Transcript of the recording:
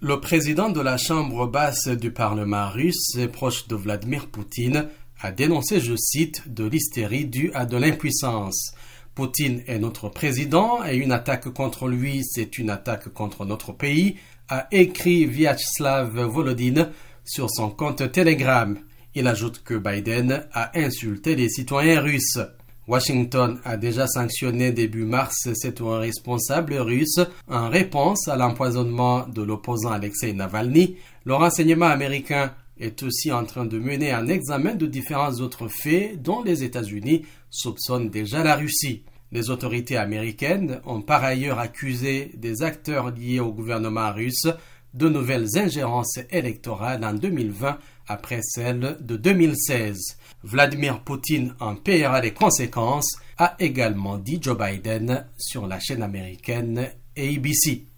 Le président de la Chambre basse du Parlement russe, proche de Vladimir Poutine, a dénoncé, je cite, de l'hystérie due à de l'impuissance. Poutine est notre président et une attaque contre lui, c'est une attaque contre notre pays, a écrit Vyacheslav Volodin sur son compte Telegram. Il ajoute que Biden a insulté les citoyens russes. Washington a déjà sanctionné début mars cet responsable russe en réponse à l'empoisonnement de l'opposant Alexei Navalny. Le renseignement américain est aussi en train de mener un examen de différents autres faits dont les États-Unis soupçonnent déjà la Russie. Les autorités américaines ont par ailleurs accusé des acteurs liés au gouvernement russe de nouvelles ingérences électorales en 2020 après celles de 2016. Vladimir Poutine en paiera les conséquences, a également dit Joe Biden sur la chaîne américaine ABC.